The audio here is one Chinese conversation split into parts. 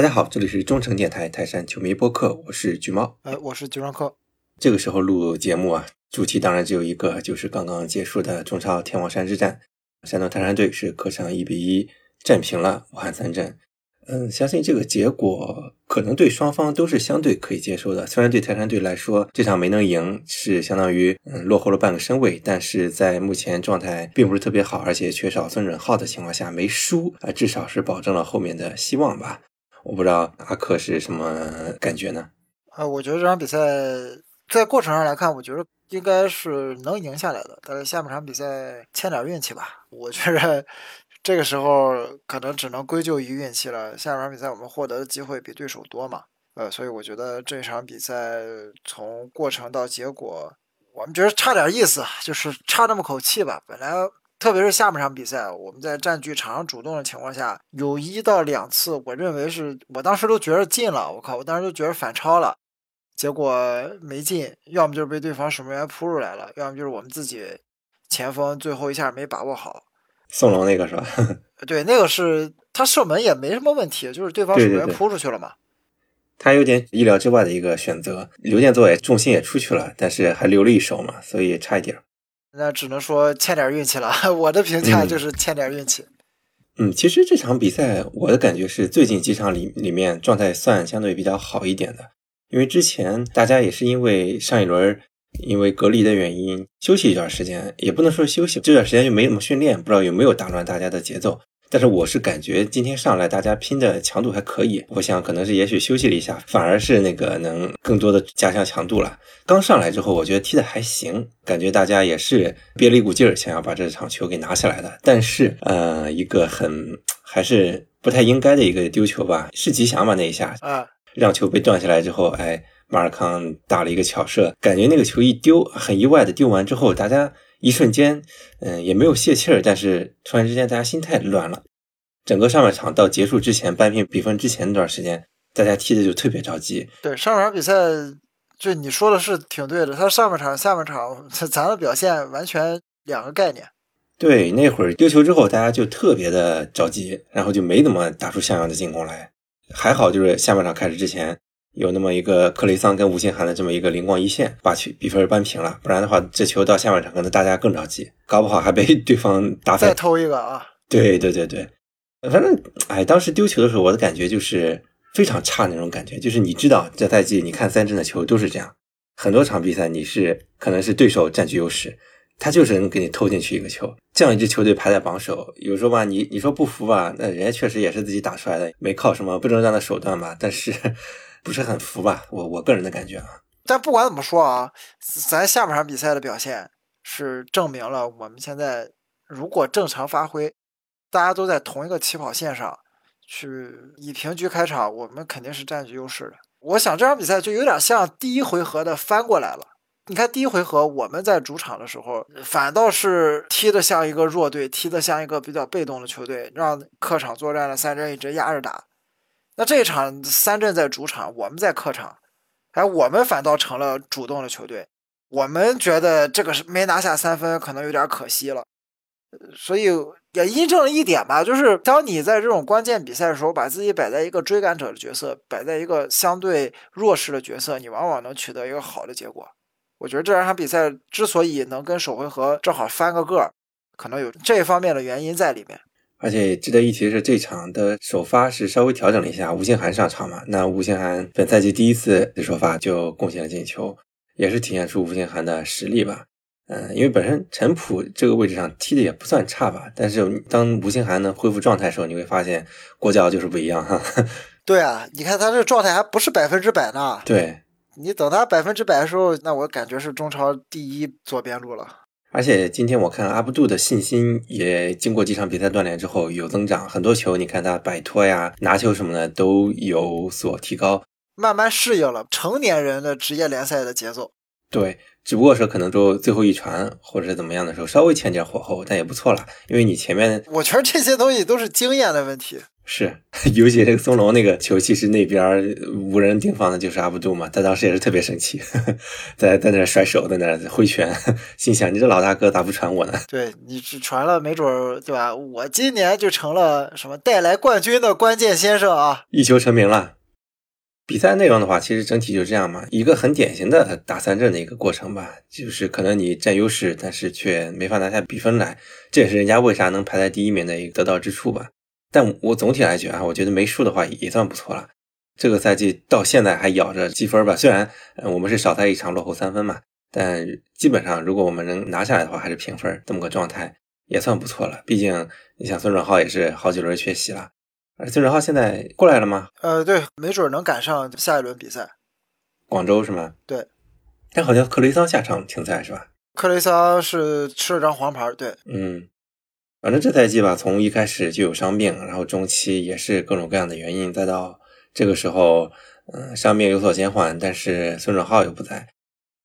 大家好，这里是中诚电台泰山球迷播客，我是橘猫。哎，我是橘双客。这个时候录节目啊，主题当然只有一个，就是刚刚结束的中超天王山之战，山东泰山队是客场一比一战平了武汉三镇。嗯，相信这个结果可能对双方都是相对可以接受的。虽然对泰山队来说，这场没能赢是相当于嗯落后了半个身位，但是在目前状态并不是特别好，而且缺少孙准浩的情况下，没输啊，至少是保证了后面的希望吧。我不知道阿克是什么感觉呢？啊，我觉得这场比赛在过程上来看，我觉得应该是能赢下来的。但是下半场比赛欠点运气吧。我觉得这个时候可能只能归咎于运气了。下半场比赛我们获得的机会比对手多嘛？呃，所以我觉得这场比赛从过程到结果，我们觉得差点意思，就是差那么口气吧。本来。特别是下半场比赛，我们在占据场上主动的情况下，有一到两次，我认为是我当时都觉得进了，我靠，我当时都觉得反超了，结果没进，要么就是被对方守门员扑出来了，要么就是我们自己前锋最后一下没把握好。宋龙那个是吧？对，那个是他射门也没什么问题，就是对方守门员扑出去了嘛。他有点意料之外的一个选择，刘建作也重心也出去了，但是还留了一手嘛，所以差一点。那只能说欠点运气了。我的评价就是欠点运气。嗯，其实这场比赛我的感觉是最近几场里里面状态算相对比较好一点的，因为之前大家也是因为上一轮因为隔离的原因休息一段时间，也不能说休息，这段时间就没怎么训练，不知道有没有打乱大家的节奏。但是我是感觉今天上来大家拼的强度还可以，我想可能是也许休息了一下，反而是那个能更多的加强强度了。刚上来之后，我觉得踢的还行，感觉大家也是憋了一股劲儿，想要把这场球给拿下来的。但是呃，一个很还是不太应该的一个丢球吧，是吉祥吧那一下啊，让球被断下来之后，哎，马尔康打了一个巧射，感觉那个球一丢，很意外的丢完之后，大家。一瞬间，嗯，也没有泄气儿，但是突然之间，大家心态乱了。整个上半场到结束之前扳平比分之前那段时间，大家踢的就特别着急。对，上半场比赛，就你说的是挺对的。他上半场、下半场，咱的表现完全两个概念。对，那会儿丢球之后，大家就特别的着急，然后就没怎么打出像样的进攻来。还好，就是下半场开始之前。有那么一个克雷桑跟吴兴涵的这么一个灵光一现，把球比分扳平了。不然的话，这球到下半场可能大家更着急，搞不好还被 对方打再偷一个啊！对对对对，反正哎，当时丢球的时候，我的感觉就是非常差那种感觉。就是你知道，这赛季你看三镇的球都是这样，很多场比赛你是可能是对手占据优势，他就是能给你偷进去一个球。这样一支球队排在榜首，有时候吧，你你说不服吧，那人家确实也是自己打出来的，没靠什么不正当的手段吧，但是。不是很服吧？我我个人的感觉啊。但不管怎么说啊，咱下半场比赛的表现是证明了我们现在如果正常发挥，大家都在同一个起跑线上，去以平局开场，我们肯定是占据优势的。我想这场比赛就有点像第一回合的翻过来了。你看第一回合我们在主场的时候，反倒是踢得像一个弱队，踢得像一个比较被动的球队，让客场作战的三镇一直压着打。那这一场三镇在主场，我们在客场，哎，我们反倒成了主动的球队。我们觉得这个是没拿下三分，可能有点可惜了。所以也印证了一点吧，就是当你在这种关键比赛的时候，把自己摆在一个追赶者的角色，摆在一个相对弱势的角色，你往往能取得一个好的结果。我觉得这两场比赛之所以能跟首回合正好翻个个，可能有这方面的原因在里面。而且值得一提的是，这场的首发是稍微调整了一下，吴兴涵上场嘛。那吴兴涵本赛季第一次首发就贡献了进球，也是体现出吴兴涵的实力吧。嗯，因为本身陈普这个位置上踢的也不算差吧，但是当吴兴涵能恢复状态的时候，你会发现国脚就是不一样哈。对啊，你看他这状态还不是百分之百呢。对，你等他百分之百的时候，那我感觉是中超第一左边路了。而且今天我看阿布杜的信心也经过几场比赛锻炼之后有增长，很多球你看他摆脱呀、拿球什么的都有所提高，慢慢适应了成年人的职业联赛的节奏。对，只不过说可能就最后一传或者是怎么样的时候稍微欠点火候，但也不错了，因为你前面我觉得这些东西都是经验的问题。是，尤其这个松龙那个球，其实那边无人盯防的就是阿布杜嘛，他当时也是特别生气，在在那甩手，在那挥拳，心想你这老大哥咋不传我呢？对你只传了，没准儿对吧？我今年就成了什么带来冠军的关键先生啊！一球成名了。比赛内容的话，其实整体就这样嘛，一个很典型的打三阵的一个过程吧，就是可能你占优势，但是却没法拿下比分来，这也是人家为啥能排在第一名的一个得到之处吧。但我总体来讲啊，我觉得没输的话也算不错了。这个赛季到现在还咬着积分吧，虽然我们是少赛一场落后三分嘛，但基本上如果我们能拿下来的话，还是平分这么个状态，也算不错了。毕竟你想孙准浩也是好几轮缺席了，而孙准浩现在过来了吗？呃，对，没准能赶上下一轮比赛。广州是吗？对，但好像克雷桑下场停赛是吧？克雷桑是吃了张黄牌，对，嗯。反正这赛季吧，从一开始就有伤病，然后中期也是各种各样的原因，再到这个时候，嗯，伤病有所减缓，但是孙准浩又不在，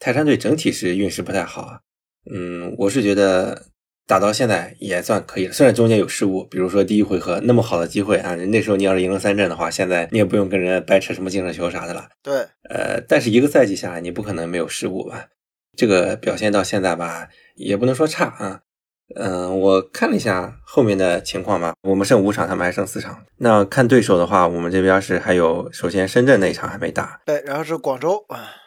泰山队整体是运势不太好啊。嗯，我是觉得打到现在也算可以了，虽然中间有失误，比如说第一回合那么好的机会啊，那时候你要是赢了三阵的话，现在你也不用跟人掰扯什么净胜球啥的了。对，呃，但是一个赛季下来，你不可能没有失误吧？这个表现到现在吧，也不能说差啊。嗯，我看了一下后面的情况吧。我们剩五场，他们还剩四场。那看对手的话，我们这边是还有，首先深圳那一场还没打，对，然后是广州，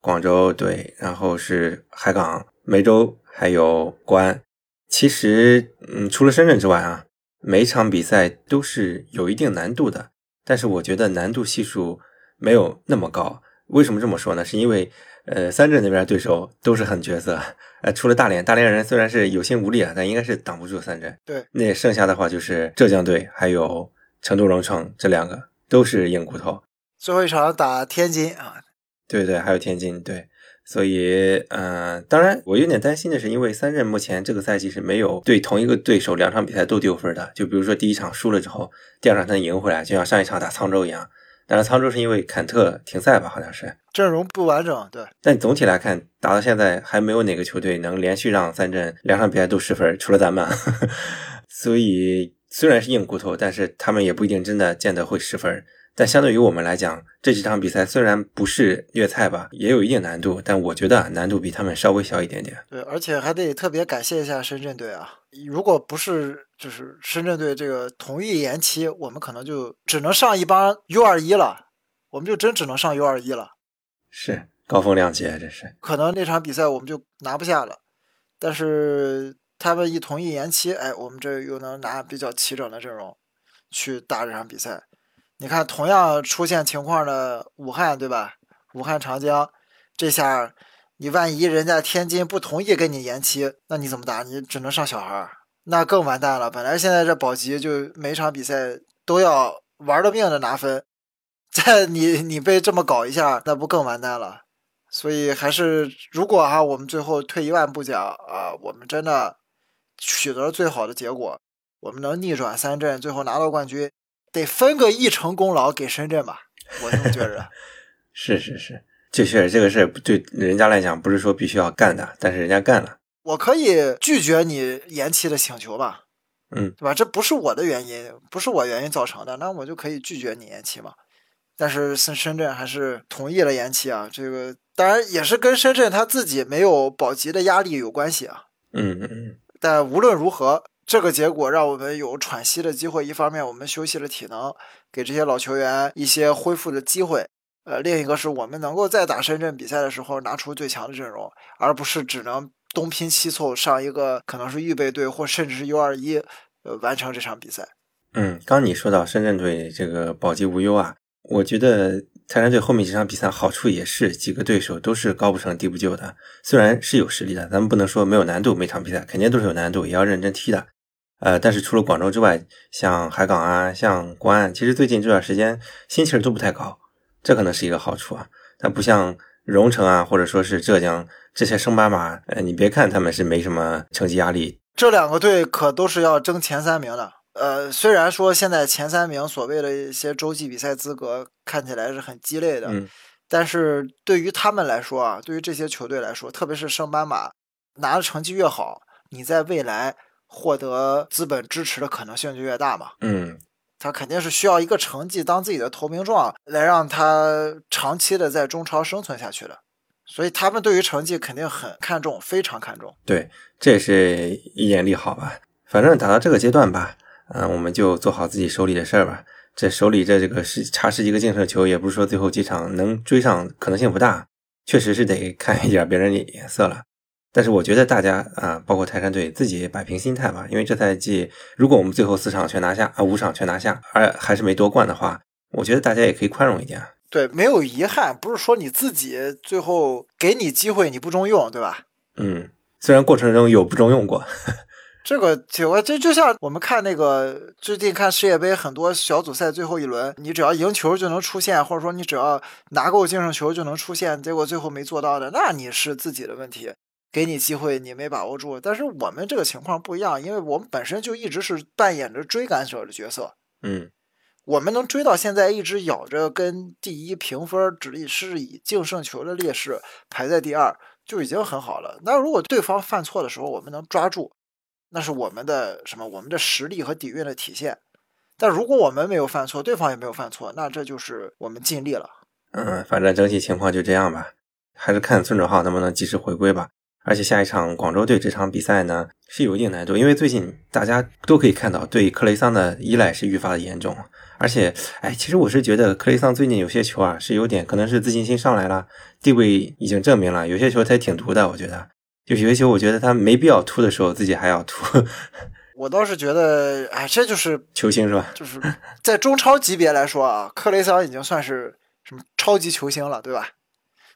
广州对，然后是海港、梅州还有国安。其实，嗯，除了深圳之外啊，每场比赛都是有一定难度的，但是我觉得难度系数没有那么高。为什么这么说呢？是因为。呃，三镇那边对手都是狠角色，呃，除了大连，大连人虽然是有心无力啊，但应该是挡不住三镇。对，那剩下的话就是浙江队，还有成都荣城这两个都是硬骨头。最后一场打天津啊，对对，还有天津，对，所以，嗯，当然我有点担心的是，因为三镇目前这个赛季是没有对同一个对手两场比赛都丢分的，就比如说第一场输了之后，第二场他能赢回来，就像上一场打沧州一样。但是沧州是因为坎特停赛吧，好像是阵容不完整，对。但总体来看，打到现在还没有哪个球队能连续让三阵两场比赛都失分，除了咱们。所以虽然是硬骨头，但是他们也不一定真的见得会失分。但相对于我们来讲，这几场比赛虽然不是虐菜吧，也有一定难度，但我觉得难度比他们稍微小一点点。对，而且还得特别感谢一下深圳队啊！如果不是就是深圳队这个同意延期，我们可能就只能上一帮 U 二一了，我们就真只能上 U 二一了。是高风亮节，这是可能那场比赛我们就拿不下了。但是他们一同意延期，哎，我们这又能拿比较齐整的阵容去打这场比赛。你看，同样出现情况的武汉，对吧？武汉长江，这下你万一人家天津不同意跟你延期，那你怎么打？你只能上小孩儿那更完蛋了。本来现在这保级就每场比赛都要玩了命的拿分，再你你被这么搞一下，那不更完蛋了？所以还是，如果哈，我们最后退一万步讲啊，我们真的取得了最好的结果，我们能逆转三阵，最后拿到冠军。得分个一成功劳给深圳吧，我这么觉着。是是是，这确实这个事对人家来讲不是说必须要干的，但是人家干了。我可以拒绝你延期的请求吧？嗯，对吧？这不是我的原因，不是我原因造成的，那我就可以拒绝你延期嘛。但是深深圳还是同意了延期啊，这个当然也是跟深圳他自己没有保级的压力有关系啊。嗯嗯嗯。但无论如何。这个结果让我们有喘息的机会。一方面，我们休息了体能，给这些老球员一些恢复的机会。呃，另一个是我们能够在打深圳比赛的时候拿出最强的阵容，而不是只能东拼西凑上一个可能是预备队或甚至是 U 二一，呃，完成这场比赛。嗯，刚你说到深圳队这个保级无忧啊，我觉得泰山队后面几场比赛好处也是几个对手都是高不成低不就的，虽然是有实力的，咱们不能说没有难度，每场比赛肯定都是有难度，也要认真踢的。呃，但是除了广州之外，像海港啊，像国安，其实最近这段时间心气儿都不太高，这可能是一个好处啊。它不像荣城啊，或者说是浙江这些升班马，呃，你别看他们是没什么成绩压力，这两个队可都是要争前三名的。呃，虽然说现在前三名所谓的一些洲际比赛资格看起来是很鸡肋的，嗯，但是对于他们来说啊，对于这些球队来说，特别是升班马，拿的成绩越好，你在未来。获得资本支持的可能性就越大嘛。嗯，他肯定是需要一个成绩当自己的投名状，来让他长期的在中超生存下去的。所以他们对于成绩肯定很看重，非常看重。对，这也是一点利好吧。反正打到这个阶段吧，嗯，我们就做好自己手里的事儿吧。这手里这这个是差十几个净胜球，也不是说最后几场能追上可能性不大，确实是得看一点别人的眼色了。但是我觉得大家啊，包括泰山队自己摆平心态吧，因为这赛季如果我们最后四场全拿下啊，五场全拿下，而还是没夺冠的话，我觉得大家也可以宽容一点。对，没有遗憾，不是说你自己最后给你机会你不中用，对吧？嗯，虽然过程中有不中用过。这个就这就像我们看那个最近看世界杯很多小组赛最后一轮，你只要赢球就能出线，或者说你只要拿够净胜球就能出线，结果最后没做到的，那你是自己的问题。给你机会，你没把握住。但是我们这个情况不一样，因为我们本身就一直是扮演着追赶者的角色。嗯，我们能追到现在，一直咬着跟第一评分，只是以净胜球的劣势排在第二，就已经很好了。那如果对方犯错的时候，我们能抓住，那是我们的什么？我们的实力和底蕴的体现。但如果我们没有犯错，对方也没有犯错，那这就是我们尽力了。嗯，反正整体情况就这样吧，还是看孙准浩能不能及时回归吧。而且下一场广州队这场比赛呢是有一定难度，因为最近大家都可以看到对克雷桑的依赖是愈发的严重。而且，哎，其实我是觉得克雷桑最近有些球啊是有点可能是自信心上来了，地位已经证明了，有些球他挺毒的。我觉得，就有些球我觉得他没必要突的时候自己还要突。我倒是觉得，哎，这就是球星是吧？就是在中超级别来说啊，克雷桑已经算是什么超级球星了，对吧？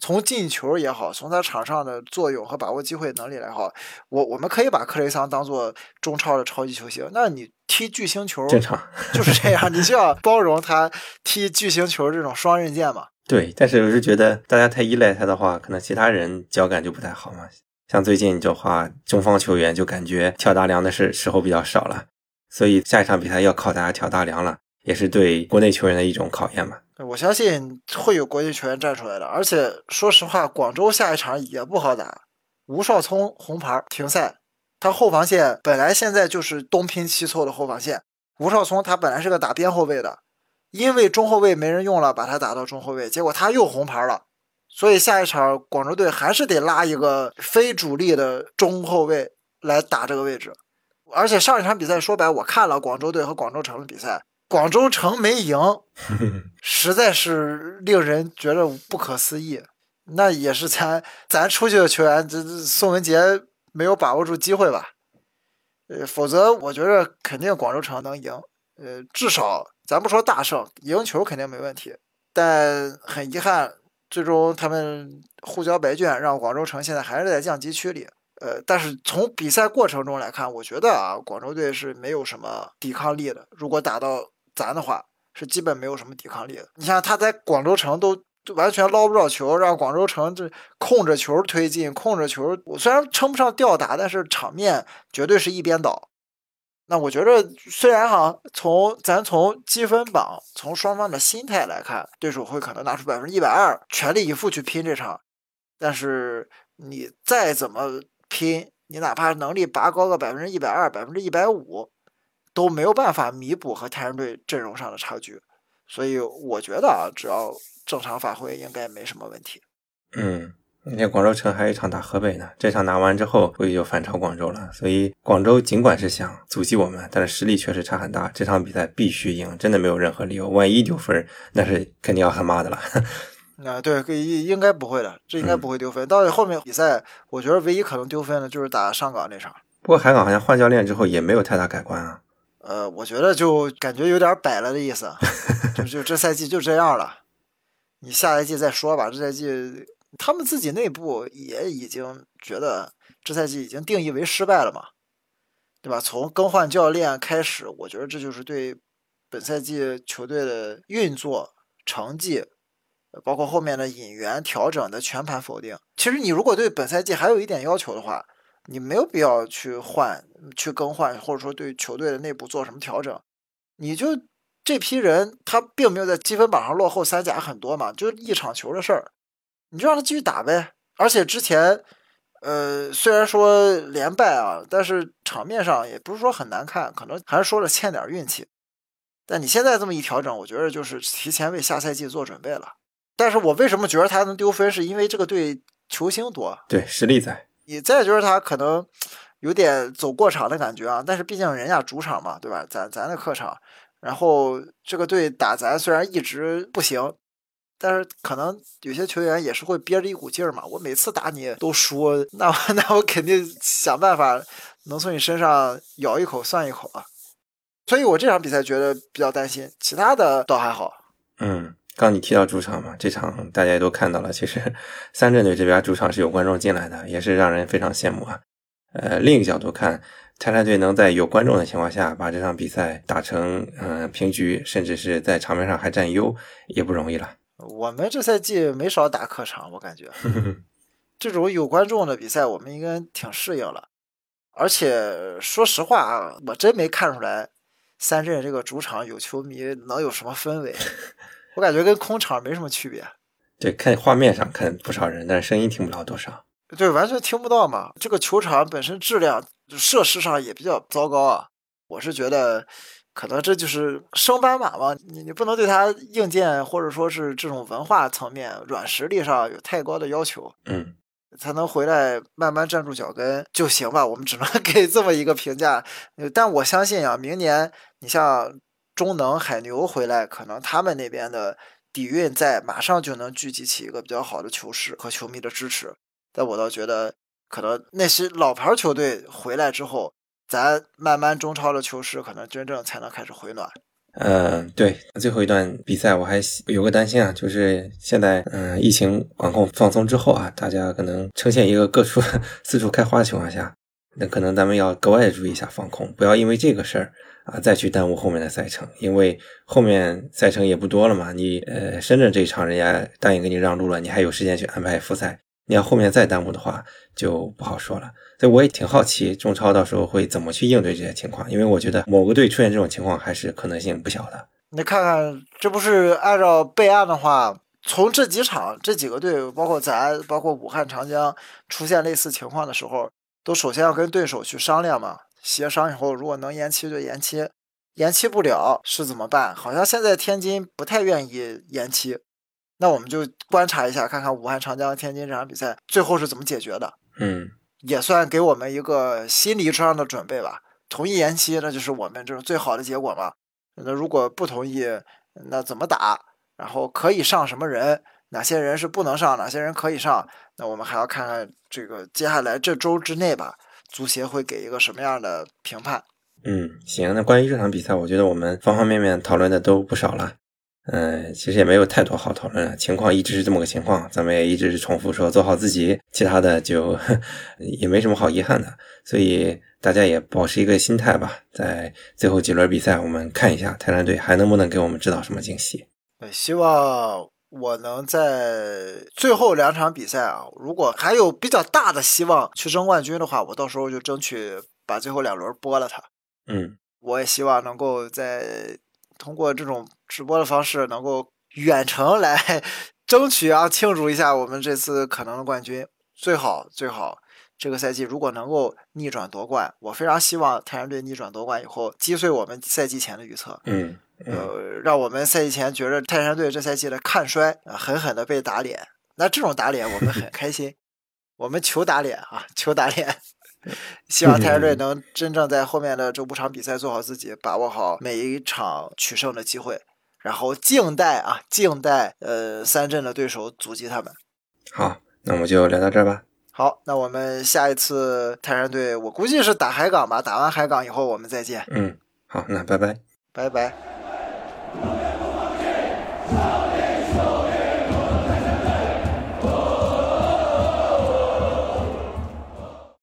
从进球也好，从他场上的作用和把握机会能力来好，我我们可以把克雷桑当做中超的超级球星。那你踢巨星球正常就是这样，你就要包容他踢巨星球这种双刃剑嘛。对，但是我是觉得大家太依赖他的话，可能其他人脚感就不太好嘛。像最近的话，中方球员就感觉挑大梁的是时候比较少了，所以下一场比赛要靠大家挑大梁了，也是对国内球员的一种考验吧。我相信会有国际球员站出来的，而且说实话，广州下一场也不好打。吴少聪红牌停赛，他后防线本来现在就是东拼西凑的后防线。吴少聪他本来是个打边后卫的，因为中后卫没人用了，把他打到中后卫，结果他又红牌了。所以下一场广州队还是得拉一个非主力的中后卫来打这个位置。而且上一场比赛说白，我看了广州队和广州城的比赛。广州城没赢，实在是令人觉得不可思议。那也是咱咱出去的球员，这宋文杰没有把握住机会吧？呃，否则我觉得肯定广州城能赢。呃，至少咱不说大胜，赢球肯定没问题。但很遗憾，最终他们互交白卷，让广州城现在还是在降级区里。呃，但是从比赛过程中来看，我觉得啊，广州队是没有什么抵抗力的。如果打到咱的话是基本没有什么抵抗力的。你像他在广州城都完全捞不着球，让广州城这控着球推进，控着球，我虽然称不上吊打，但是场面绝对是一边倒。那我觉得虽然哈，从咱从积分榜，从双方的心态来看，对手会可能拿出百分之一百二，全力以赴去拼这场。但是你再怎么拼，你哪怕能力拔高个百分之一百二、百分之一百五。都没有办法弥补和泰山队阵容上的差距，所以我觉得啊，只要正常发挥，应该没什么问题。嗯，你看广州城还有一场打河北呢，这场拿完之后，估计就反超广州了。所以广州尽管是想阻击我们，但是实力确实差很大。这场比赛必须赢，真的没有任何理由。万一丢分，那是肯定要喊妈的了。啊，对，应应该不会的，这应该不会丢分。到后面比赛，我觉得唯一可能丢分的就是打上港那场。不过海港好像换教练之后也没有太大改观啊。呃，我觉得就感觉有点摆了的意思，就就这赛季就这样了，你下赛季再说吧。这赛季他们自己内部也已经觉得这赛季已经定义为失败了嘛，对吧？从更换教练开始，我觉得这就是对本赛季球队的运作、成绩，包括后面的引援调整的全盘否定。其实你如果对本赛季还有一点要求的话，你没有必要去换、去更换，或者说对球队的内部做什么调整。你就这批人，他并没有在积分榜上落后三甲很多嘛，就一场球的事儿，你就让他继续打呗。而且之前，呃，虽然说连败啊，但是场面上也不是说很难看，可能还是说了欠点运气。但你现在这么一调整，我觉得就是提前为下赛季做准备了。但是我为什么觉得他能丢分，是因为这个队球星多，对实力在。你再就是他可能有点走过场的感觉啊，但是毕竟人家主场嘛，对吧？咱咱的客场，然后这个队打咱虽然一直不行，但是可能有些球员也是会憋着一股劲儿嘛。我每次打你都输，那我 那我肯定想办法能从你身上咬一口算一口啊。所以我这场比赛觉得比较担心，其他的倒还好。嗯，刚你提到主场嘛，这场大家也都看到了，其实 三镇队这边主场是有观众进来的，也是让人非常羡慕啊。呃，另一个角度看，泰山队能在有观众的情况下把这场比赛打成嗯平局，甚至是在场面上还占优，也不容易了。我们这赛季没少打客场，我感觉 这种有观众的比赛，我们应该挺适应了。而且说实话啊，我真没看出来三镇这个主场有球迷能有什么氛围，我感觉跟空场没什么区别。对，看画面上看不少人，但是声音听不到多少。对，完全听不到嘛。这个球场本身质量、设施上也比较糟糕啊。我是觉得，可能这就是升班马嘛。你你不能对它硬件或者说是这种文化层面、软实力上有太高的要求。嗯，才能回来慢慢站住脚跟就行吧。我们只能 给这么一个评价。但我相信啊，明年你像中能、海牛回来，可能他们那边的底蕴在，马上就能聚集起一个比较好的球市和球迷的支持。但我倒觉得，可能那些老牌球队回来之后，咱慢慢中超的球市可能真正才能开始回暖。嗯，对，最后一段比赛我还有个担心啊，就是现在嗯疫情管控放松之后啊，大家可能呈现一个各处 四处开花的情况下，那可能咱们要格外注意一下防控，不要因为这个事儿啊再去耽误后面的赛程，因为后面赛程也不多了嘛。你呃深圳这一场人家答应给你让路了，你还有时间去安排复赛。你要后面再耽误的话，就不好说了。所以我也挺好奇中超到时候会怎么去应对这些情况，因为我觉得某个队出现这种情况还是可能性不小的。你看看，这不是按照备案的话，从这几场这几个队，包括咱，包括武汉长江出现类似情况的时候，都首先要跟对手去商量嘛，协商以后，如果能延期就延期，延期不了是怎么办？好像现在天津不太愿意延期。那我们就观察一下，看看武汉长江、天津这场比赛最后是怎么解决的。嗯，也算给我们一个心理上的准备吧。同意延期，那就是我们这种最好的结果嘛。那如果不同意，那怎么打？然后可以上什么人？哪些人是不能上？哪些人可以上？那我们还要看看这个接下来这周之内吧，足协会给一个什么样的评判？嗯，行。那关于这场比赛，我觉得我们方方面面讨论的都不少了。嗯，其实也没有太多好讨论，情况一直是这么个情况，咱们也一直是重复说做好自己，其他的就 也没什么好遗憾的，所以大家也保持一个心态吧，在最后几轮比赛，我们看一下泰山队还能不能给我们制造什么惊喜。希望我能在最后两场比赛啊，如果还有比较大的希望去争冠军的话，我到时候就争取把最后两轮播了它。嗯，我也希望能够在。通过这种直播的方式，能够远程来 争取啊，庆祝一下我们这次可能的冠军。最好最好，这个赛季如果能够逆转夺冠，我非常希望太阳队逆转夺冠以后击碎我们赛季前的预测。嗯，呃，让我们赛季前觉得泰山队这赛季的看衰啊，狠狠的被打脸。那这种打脸我们很开心，我们求打脸啊，求打脸。希望泰山队能真正在后面的这五场比赛做好自己，把握好每一场取胜的机会，然后静待啊，静待呃三镇的对手阻击他们。好，那我们就聊到这儿吧。好，那我们下一次泰山队，我估计是打海港吧。打完海港以后，我们再见。嗯，好，那拜拜，拜拜。Amen.